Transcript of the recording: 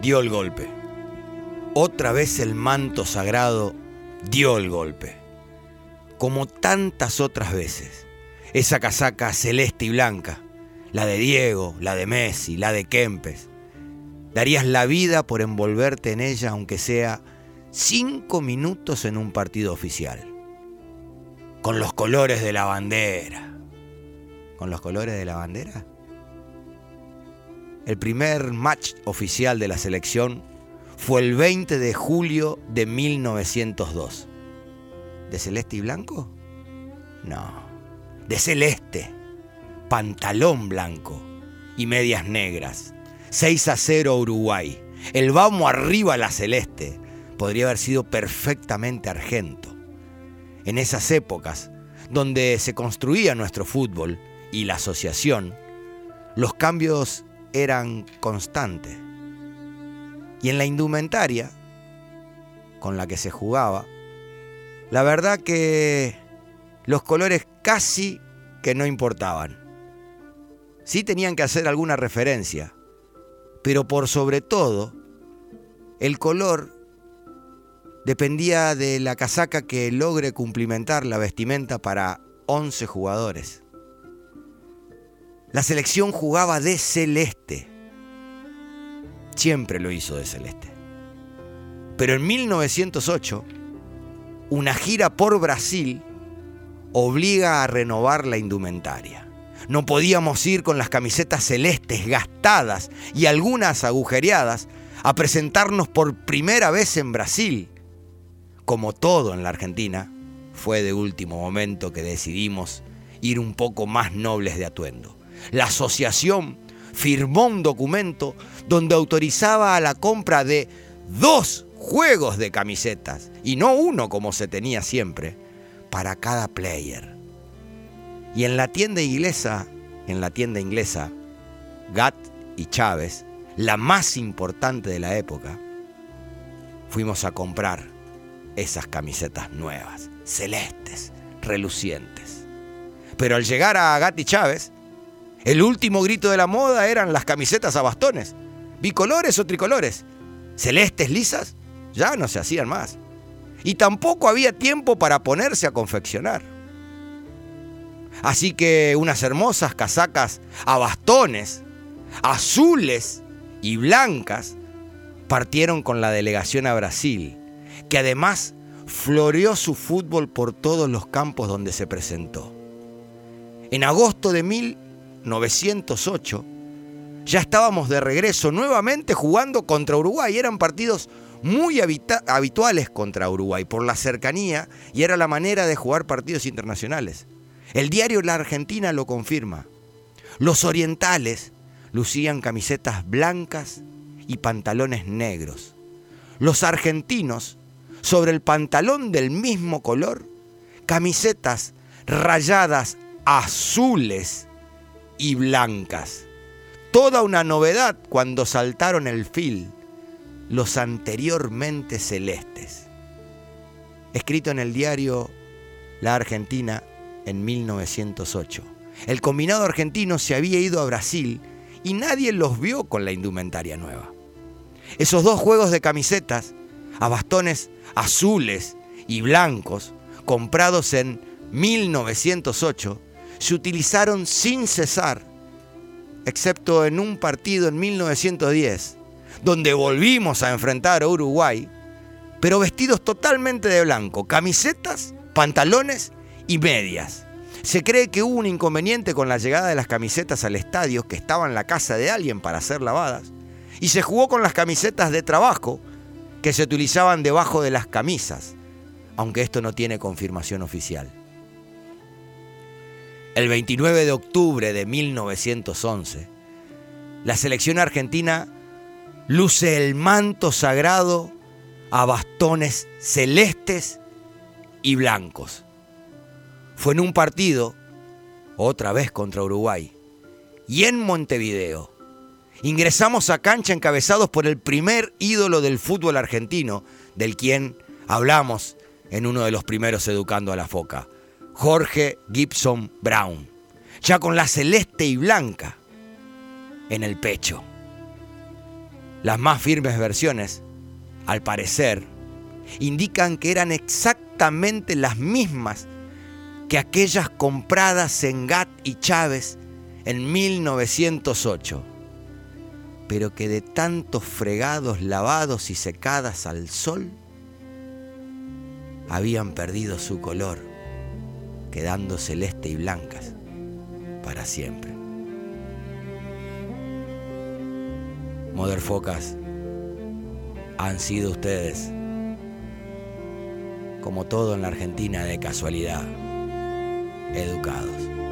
dio el golpe. Otra vez el manto sagrado dio el golpe. Como tantas otras veces, esa casaca celeste y blanca, la de Diego, la de Messi, la de Kempes, darías la vida por envolverte en ella aunque sea cinco minutos en un partido oficial. Con los colores de la bandera. ¿Con los colores de la bandera? El primer match oficial de la selección fue el 20 de julio de 1902. ¿De celeste y blanco? No, de celeste, pantalón blanco y medias negras. 6 a 0 Uruguay. El vamos arriba a la celeste podría haber sido perfectamente argento. En esas épocas, donde se construía nuestro fútbol y la asociación, los cambios eran constantes. Y en la indumentaria con la que se jugaba, la verdad que los colores casi que no importaban. Sí tenían que hacer alguna referencia, pero por sobre todo, el color dependía de la casaca que logre cumplimentar la vestimenta para 11 jugadores. La selección jugaba de celeste. Siempre lo hizo de celeste. Pero en 1908, una gira por Brasil obliga a renovar la indumentaria. No podíamos ir con las camisetas celestes gastadas y algunas agujereadas a presentarnos por primera vez en Brasil. Como todo en la Argentina, fue de último momento que decidimos ir un poco más nobles de atuendo. La asociación firmó un documento donde autorizaba a la compra de dos juegos de camisetas, y no uno como se tenía siempre, para cada player. Y en la tienda inglesa, en la tienda inglesa, Gatt y Chávez, la más importante de la época, fuimos a comprar esas camisetas nuevas, celestes, relucientes. Pero al llegar a Gatt y Chávez, el último grito de la moda eran las camisetas a bastones, bicolores o tricolores. Celestes lisas ya no se hacían más. Y tampoco había tiempo para ponerse a confeccionar. Así que unas hermosas casacas a bastones, azules y blancas, partieron con la delegación a Brasil, que además floreó su fútbol por todos los campos donde se presentó. En agosto de 1908 ya estábamos de regreso nuevamente jugando contra Uruguay. Eran partidos muy habituales contra Uruguay por la cercanía y era la manera de jugar partidos internacionales. El diario La Argentina lo confirma. Los orientales lucían camisetas blancas y pantalones negros. Los argentinos, sobre el pantalón del mismo color, camisetas rayadas azules y blancas. Toda una novedad cuando saltaron el fil los anteriormente celestes. Escrito en el diario La Argentina en 1908. El combinado argentino se había ido a Brasil y nadie los vio con la indumentaria nueva. Esos dos juegos de camisetas, a bastones azules y blancos, comprados en 1908, se utilizaron sin cesar, excepto en un partido en 1910, donde volvimos a enfrentar a Uruguay, pero vestidos totalmente de blanco, camisetas, pantalones y medias. Se cree que hubo un inconveniente con la llegada de las camisetas al estadio que estaban en la casa de alguien para ser lavadas, y se jugó con las camisetas de trabajo que se utilizaban debajo de las camisas, aunque esto no tiene confirmación oficial. El 29 de octubre de 1911, la selección argentina luce el manto sagrado a bastones celestes y blancos. Fue en un partido, otra vez contra Uruguay, y en Montevideo. Ingresamos a cancha encabezados por el primer ídolo del fútbol argentino, del quien hablamos en uno de los primeros Educando a la Foca, Jorge Gibson Brown, ya con la celeste y blanca en el pecho. Las más firmes versiones, al parecer, indican que eran exactamente las mismas que aquellas compradas en Gat y Chávez en 1908, pero que de tantos fregados, lavados y secadas al sol, habían perdido su color, quedando celeste y blancas para siempre. Motherfocas, han sido ustedes, como todo en la Argentina de casualidad, educados.